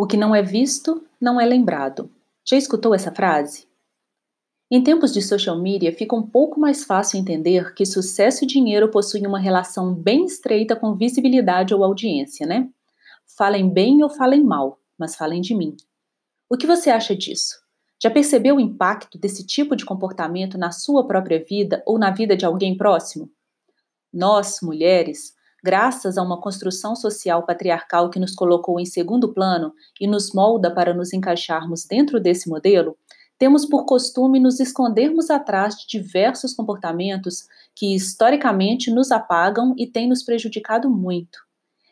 O que não é visto não é lembrado. Já escutou essa frase? Em tempos de social media, fica um pouco mais fácil entender que sucesso e dinheiro possuem uma relação bem estreita com visibilidade ou audiência, né? Falem bem ou falem mal, mas falem de mim. O que você acha disso? Já percebeu o impacto desse tipo de comportamento na sua própria vida ou na vida de alguém próximo? Nós, mulheres, graças a uma construção social patriarcal que nos colocou em segundo plano e nos molda para nos encaixarmos dentro desse modelo, temos por costume nos escondermos atrás de diversos comportamentos que historicamente nos apagam e têm nos prejudicado muito.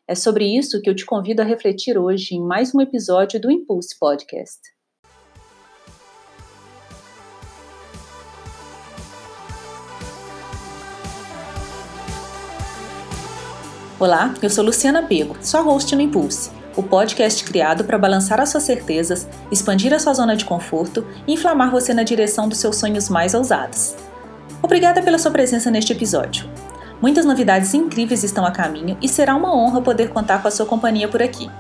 É sobre isso que eu te convido a refletir hoje em mais um episódio do Impulse Podcast. Olá, eu sou Luciana Pego, sua host no Impulse o podcast criado para balançar as suas certezas, expandir a sua zona de conforto e inflamar você na direção dos seus sonhos mais ousados. Obrigada pela sua presença neste episódio. Muitas novidades incríveis estão a caminho e será uma honra poder contar com a sua companhia por aqui.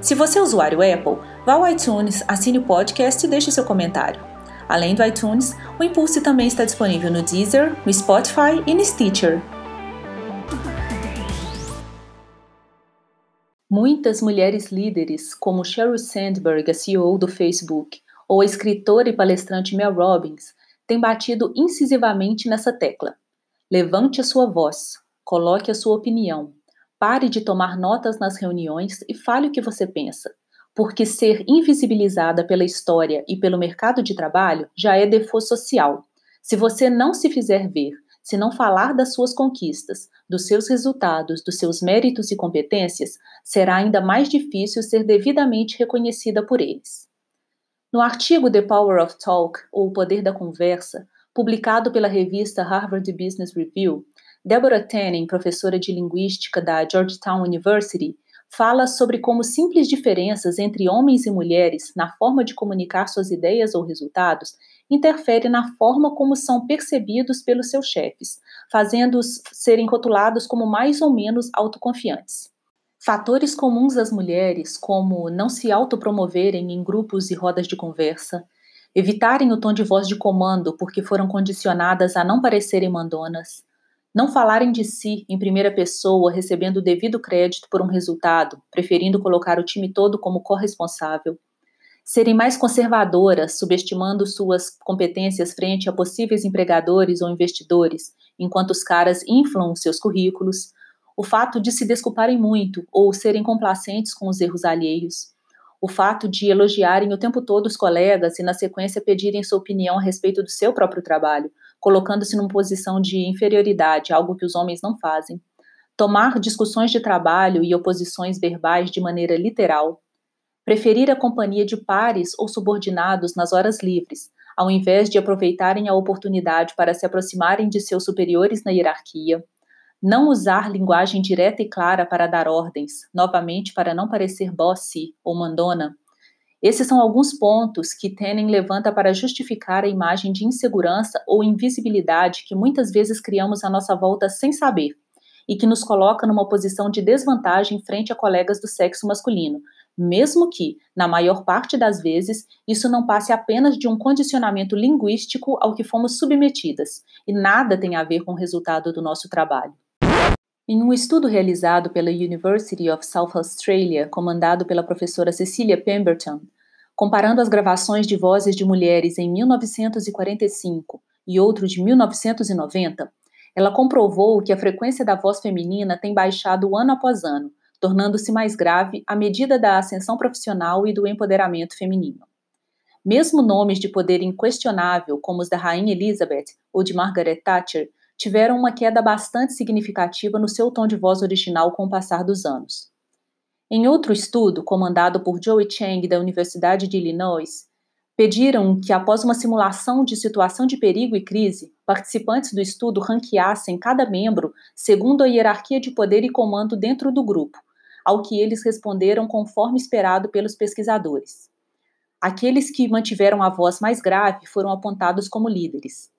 Se você é usuário Apple, vá ao iTunes, assine o podcast e deixe seu comentário. Além do iTunes, o Impulse também está disponível no Deezer, no Spotify e no Stitcher. Muitas mulheres líderes, como Sheryl Sandberg, a CEO do Facebook, ou a escritora e palestrante Mel Robbins, têm batido incisivamente nessa tecla. Levante a sua voz, coloque a sua opinião, pare de tomar notas nas reuniões e fale o que você pensa, porque ser invisibilizada pela história e pelo mercado de trabalho já é default social. Se você não se fizer ver, se não falar das suas conquistas, dos seus resultados, dos seus méritos e competências, será ainda mais difícil ser devidamente reconhecida por eles. No artigo The Power of Talk, ou O Poder da Conversa, publicado pela revista Harvard Business Review, Deborah Tannen, professora de linguística da Georgetown University, fala sobre como simples diferenças entre homens e mulheres na forma de comunicar suas ideias ou resultados interfere na forma como são percebidos pelos seus chefes, fazendo-os serem rotulados como mais ou menos autoconfiantes. Fatores comuns às mulheres, como não se autopromoverem em grupos e rodas de conversa, evitarem o tom de voz de comando porque foram condicionadas a não parecerem mandonas, não falarem de si em primeira pessoa, recebendo o devido crédito por um resultado, preferindo colocar o time todo como corresponsável, serem mais conservadoras, subestimando suas competências frente a possíveis empregadores ou investidores, enquanto os caras inflam seus currículos, o fato de se desculparem muito ou serem complacentes com os erros alheios, o fato de elogiarem o tempo todo os colegas e, na sequência, pedirem sua opinião a respeito do seu próprio trabalho, colocando-se numa posição de inferioridade, algo que os homens não fazem, tomar discussões de trabalho e oposições verbais de maneira literal, preferir a companhia de pares ou subordinados nas horas livres, ao invés de aproveitarem a oportunidade para se aproximarem de seus superiores na hierarquia, não usar linguagem direta e clara para dar ordens, novamente para não parecer bossy ou mandona. Esses são alguns pontos que Tenen levanta para justificar a imagem de insegurança ou invisibilidade que muitas vezes criamos à nossa volta sem saber, e que nos coloca numa posição de desvantagem frente a colegas do sexo masculino, mesmo que, na maior parte das vezes, isso não passe apenas de um condicionamento linguístico ao que fomos submetidas, e nada tem a ver com o resultado do nosso trabalho. Em um estudo realizado pela University of South Australia, comandado pela professora Cecilia Pemberton, comparando as gravações de vozes de mulheres em 1945 e outro de 1990, ela comprovou que a frequência da voz feminina tem baixado ano após ano, tornando-se mais grave à medida da ascensão profissional e do empoderamento feminino. Mesmo nomes de poder inquestionável, como os da Rainha Elizabeth ou de Margaret Thatcher, tiveram uma queda bastante significativa no seu tom de voz original com o passar dos anos. Em outro estudo, comandado por Joey Chang da Universidade de Illinois, pediram que, após uma simulação de situação de perigo e crise, participantes do estudo ranqueassem cada membro segundo a hierarquia de poder e comando dentro do grupo, ao que eles responderam conforme esperado pelos pesquisadores. Aqueles que mantiveram a voz mais grave foram apontados como líderes.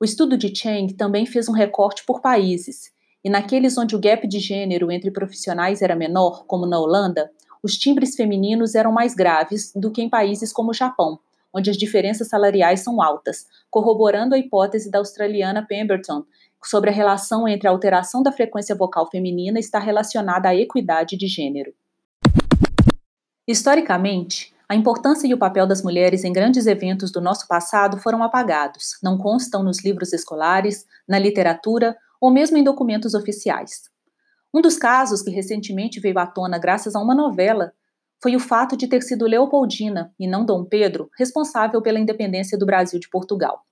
O estudo de Chang também fez um recorte por países, e naqueles onde o gap de gênero entre profissionais era menor, como na Holanda, os timbres femininos eram mais graves do que em países como o Japão, onde as diferenças salariais são altas, corroborando a hipótese da australiana Pemberton sobre a relação entre a alteração da frequência vocal feminina estar relacionada à equidade de gênero. Historicamente, a importância e o papel das mulheres em grandes eventos do nosso passado foram apagados, não constam nos livros escolares, na literatura ou mesmo em documentos oficiais. Um dos casos que recentemente veio à tona graças a uma novela foi o fato de ter sido Leopoldina, e não Dom Pedro, responsável pela independência do Brasil de Portugal.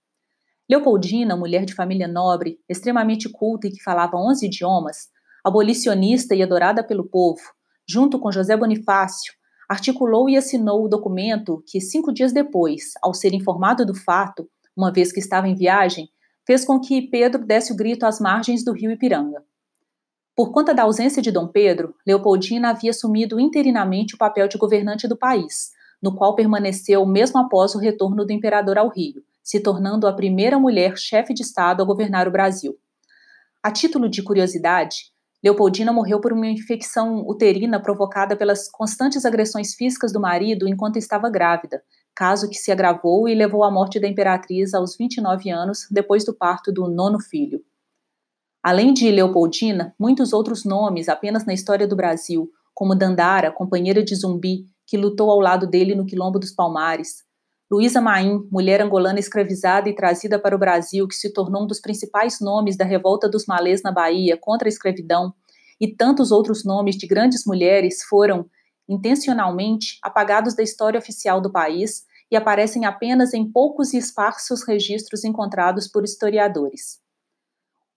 Leopoldina, mulher de família nobre, extremamente culta e que falava 11 idiomas, abolicionista e adorada pelo povo, junto com José Bonifácio, articulou e assinou o documento que, cinco dias depois, ao ser informado do fato, uma vez que estava em viagem, fez com que Pedro desse o grito às margens do rio Ipiranga. Por conta da ausência de Dom Pedro, Leopoldina havia assumido interinamente o papel de governante do país, no qual permaneceu mesmo após o retorno do imperador ao Rio, se tornando a primeira mulher chefe de Estado a governar o Brasil. A título de curiosidade, Leopoldina morreu por uma infecção uterina provocada pelas constantes agressões físicas do marido enquanto estava grávida, caso que se agravou e levou à morte da imperatriz aos 29 anos, depois do parto do nono filho. Além de Leopoldina, muitos outros nomes apenas na história do Brasil, como Dandara, companheira de Zumbi, que lutou ao lado dele no Quilombo dos Palmares, Luísa Maim, mulher angolana escravizada e trazida para o Brasil, que se tornou um dos principais nomes da revolta dos malês na Bahia contra a escravidão, e tantos outros nomes de grandes mulheres foram, intencionalmente, apagados da história oficial do país e aparecem apenas em poucos e esparsos registros encontrados por historiadores.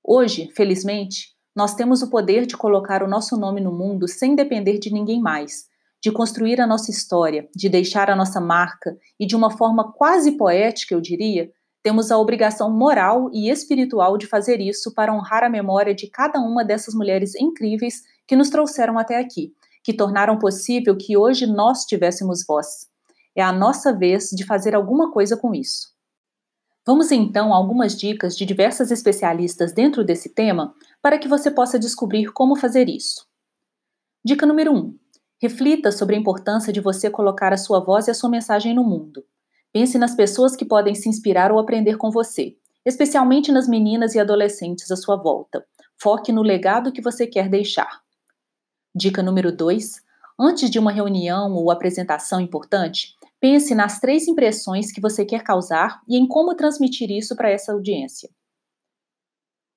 Hoje, felizmente, nós temos o poder de colocar o nosso nome no mundo sem depender de ninguém mais, de construir a nossa história, de deixar a nossa marca e, de uma forma quase poética, eu diria, temos a obrigação moral e espiritual de fazer isso para honrar a memória de cada uma dessas mulheres incríveis que nos trouxeram até aqui, que tornaram possível que hoje nós tivéssemos voz. É a nossa vez de fazer alguma coisa com isso. Vamos então a algumas dicas de diversas especialistas dentro desse tema para que você possa descobrir como fazer isso. Dica número 1. Um, reflita sobre a importância de você colocar a sua voz e a sua mensagem no mundo. Pense nas pessoas que podem se inspirar ou aprender com você, especialmente nas meninas e adolescentes à sua volta. Foque no legado que você quer deixar. Dica número 2. Antes de uma reunião ou apresentação importante, Pense nas três impressões que você quer causar e em como transmitir isso para essa audiência.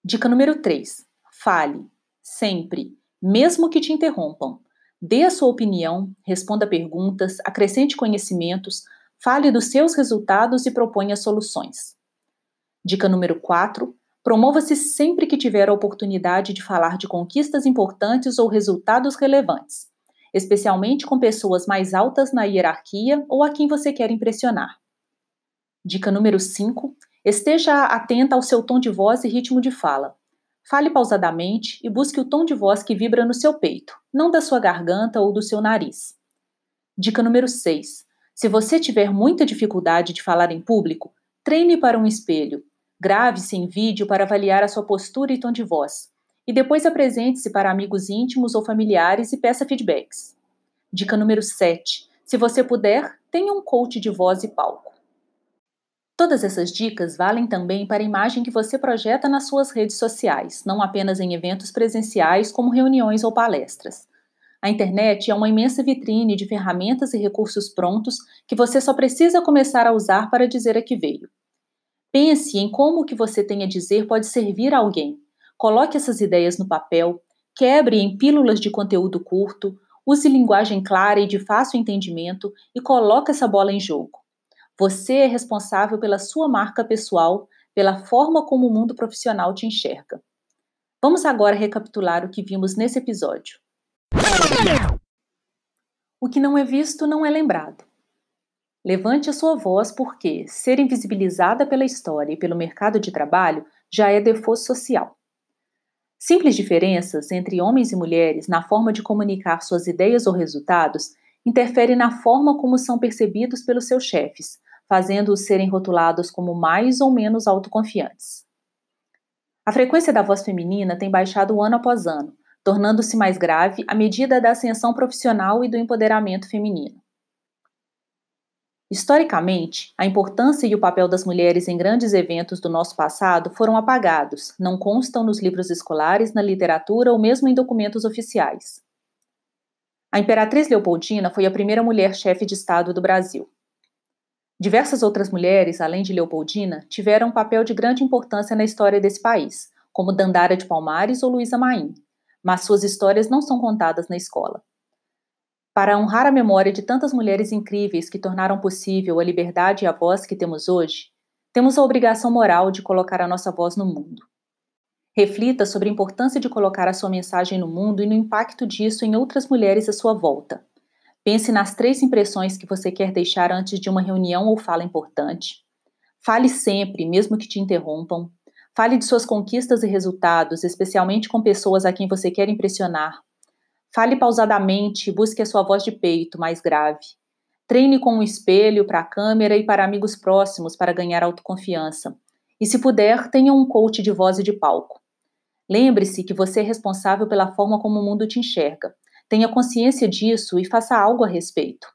Dica número 3. Fale, sempre, mesmo que te interrompam. Dê a sua opinião, responda perguntas, acrescente conhecimentos, fale dos seus resultados e proponha soluções. Dica número 4. Promova-se sempre que tiver a oportunidade de falar de conquistas importantes ou resultados relevantes especialmente com pessoas mais altas na hierarquia ou a quem você quer impressionar. Dica número 5: esteja atenta ao seu tom de voz e ritmo de fala. Fale pausadamente e busque o tom de voz que vibra no seu peito, não da sua garganta ou do seu nariz. Dica número 6: se você tiver muita dificuldade de falar em público, treine para um espelho. Grave-se em vídeo para avaliar a sua postura e tom de voz e depois apresente-se para amigos íntimos ou familiares e peça feedbacks. Dica número 7. Se você puder, tenha um coach de voz e palco. Todas essas dicas valem também para a imagem que você projeta nas suas redes sociais, não apenas em eventos presenciais como reuniões ou palestras. A internet é uma imensa vitrine de ferramentas e recursos prontos que você só precisa começar a usar para dizer a que veio. Pense em como o que você tem a dizer pode servir a alguém, Coloque essas ideias no papel, quebre em pílulas de conteúdo curto, use linguagem clara e de fácil entendimento e coloque essa bola em jogo. Você é responsável pela sua marca pessoal, pela forma como o mundo profissional te enxerga. Vamos agora recapitular o que vimos nesse episódio. O que não é visto não é lembrado. Levante a sua voz porque ser invisibilizada pela história e pelo mercado de trabalho já é default social. Simples diferenças entre homens e mulheres na forma de comunicar suas ideias ou resultados interferem na forma como são percebidos pelos seus chefes, fazendo-os serem rotulados como mais ou menos autoconfiantes. A frequência da voz feminina tem baixado ano após ano, tornando-se mais grave à medida da ascensão profissional e do empoderamento feminino. Historicamente, a importância e o papel das mulheres em grandes eventos do nosso passado foram apagados, não constam nos livros escolares, na literatura ou mesmo em documentos oficiais. A Imperatriz Leopoldina foi a primeira mulher chefe de Estado do Brasil. Diversas outras mulheres, além de Leopoldina, tiveram um papel de grande importância na história desse país, como Dandara de Palmares ou Luísa Maim, mas suas histórias não são contadas na escola. Para honrar a memória de tantas mulheres incríveis que tornaram possível a liberdade e a voz que temos hoje, temos a obrigação moral de colocar a nossa voz no mundo. Reflita sobre a importância de colocar a sua mensagem no mundo e no impacto disso em outras mulheres à sua volta. Pense nas três impressões que você quer deixar antes de uma reunião ou fala importante. Fale sempre, mesmo que te interrompam. Fale de suas conquistas e resultados, especialmente com pessoas a quem você quer impressionar, Fale pausadamente e busque a sua voz de peito mais grave. Treine com um espelho para a câmera e para amigos próximos para ganhar autoconfiança. E se puder, tenha um coach de voz e de palco. Lembre-se que você é responsável pela forma como o mundo te enxerga. Tenha consciência disso e faça algo a respeito.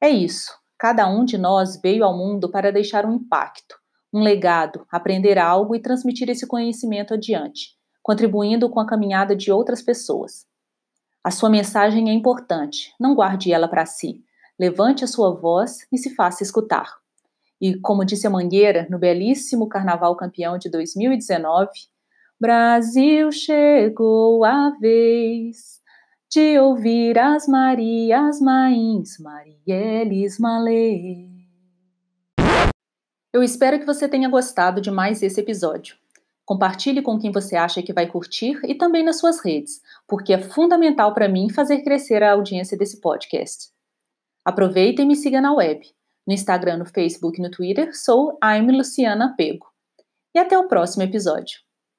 É isso. Cada um de nós veio ao mundo para deixar um impacto, um legado, aprender algo e transmitir esse conhecimento adiante, contribuindo com a caminhada de outras pessoas. A sua mensagem é importante, não guarde ela para si. Levante a sua voz e se faça escutar. E, como disse a Mangueira no belíssimo Carnaval Campeão de 2019, Brasil chegou a vez de ouvir as Marias Mains, Marieles Malê. Eu espero que você tenha gostado de mais esse episódio. Compartilhe com quem você acha que vai curtir e também nas suas redes, porque é fundamental para mim fazer crescer a audiência desse podcast. Aproveita e me siga na web. No Instagram, no Facebook e no Twitter, sou I'm Luciana Pego. E até o próximo episódio.